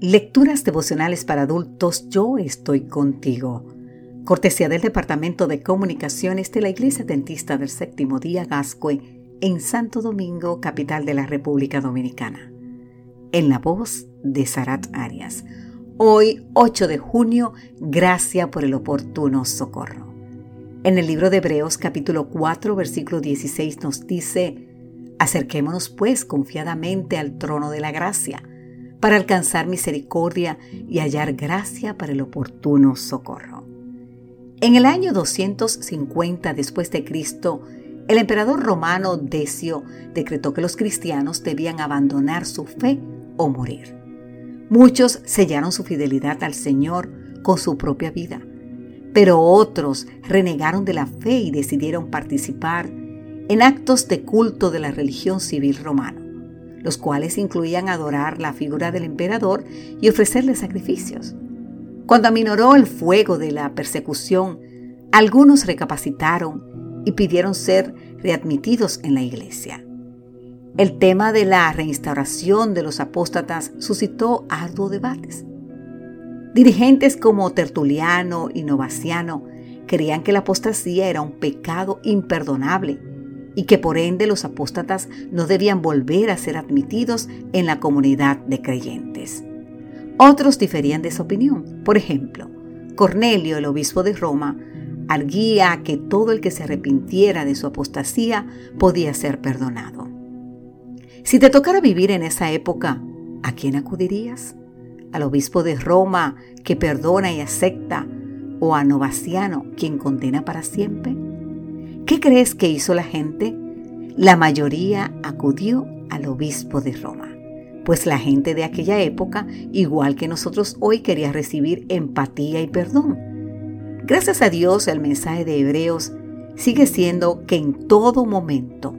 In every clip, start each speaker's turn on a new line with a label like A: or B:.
A: Lecturas devocionales para adultos Yo estoy contigo. Cortesía del Departamento de Comunicaciones de la Iglesia Dentista del Séptimo Día Gascue en Santo Domingo, capital de la República Dominicana. En la voz de Sarat Arias. Hoy, 8 de junio, gracia por el oportuno socorro. En el libro de Hebreos capítulo 4 versículo 16 nos dice, Acerquémonos pues confiadamente al trono de la gracia para alcanzar misericordia y hallar gracia para el oportuno socorro. En el año 250 después de Cristo, el emperador romano Decio decretó que los cristianos debían abandonar su fe o morir. Muchos sellaron su fidelidad al Señor con su propia vida, pero otros renegaron de la fe y decidieron participar en actos de culto de la religión civil romana los cuales incluían adorar la figura del emperador y ofrecerle sacrificios. Cuando aminoró el fuego de la persecución, algunos recapacitaron y pidieron ser readmitidos en la iglesia. El tema de la reinstauración de los apóstatas suscitó arduos debates. Dirigentes como Tertuliano y Novaciano creían que la apostasía era un pecado imperdonable y que por ende los apóstatas no debían volver a ser admitidos en la comunidad de creyentes. Otros diferían de esa opinión. Por ejemplo, Cornelio, el obispo de Roma, arguía que todo el que se arrepintiera de su apostasía podía ser perdonado. Si te tocara vivir en esa época, ¿a quién acudirías? ¿Al obispo de Roma que perdona y acepta? ¿O a Novaciano quien condena para siempre? ¿Qué crees que hizo la gente? La mayoría acudió al obispo de Roma, pues la gente de aquella época, igual que nosotros hoy, quería recibir empatía y perdón. Gracias a Dios, el mensaje de Hebreos sigue siendo que en todo momento,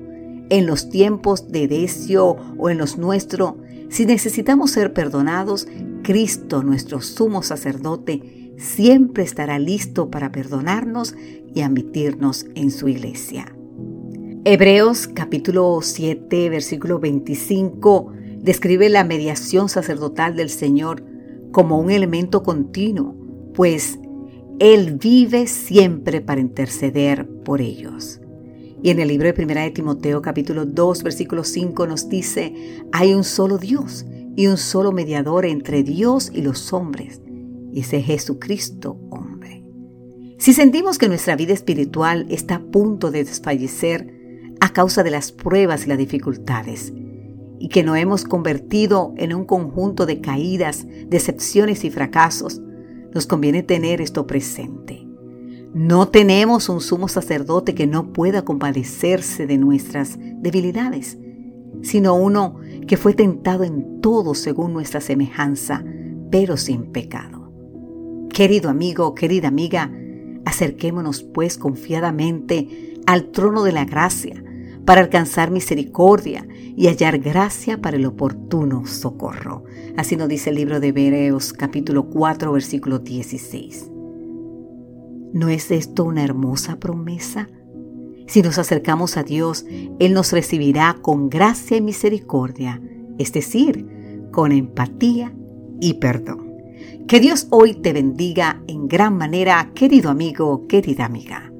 A: en los tiempos de Decio o en los nuestros, si necesitamos ser perdonados, Cristo, nuestro sumo sacerdote, siempre estará listo para perdonarnos y admitirnos en su iglesia. Hebreos capítulo 7 versículo 25 describe la mediación sacerdotal del Señor como un elemento continuo, pues Él vive siempre para interceder por ellos. Y en el libro de Primera de Timoteo capítulo 2 versículo 5 nos dice, hay un solo Dios y un solo mediador entre Dios y los hombres, y ese Jesucristo hombre. Si sentimos que nuestra vida espiritual está a punto de desfallecer a causa de las pruebas y las dificultades, y que nos hemos convertido en un conjunto de caídas, decepciones y fracasos, nos conviene tener esto presente. No tenemos un sumo sacerdote que no pueda compadecerse de nuestras debilidades, sino uno que fue tentado en todo según nuestra semejanza, pero sin pecado. Querido amigo, querida amiga, acerquémonos pues confiadamente al trono de la gracia para alcanzar misericordia y hallar gracia para el oportuno socorro. Así nos dice el libro de Hebreos capítulo 4 versículo 16. ¿No es esto una hermosa promesa? Si nos acercamos a Dios, Él nos recibirá con gracia y misericordia, es decir, con empatía y perdón. Que Dios hoy te bendiga en gran manera, querido amigo, querida amiga.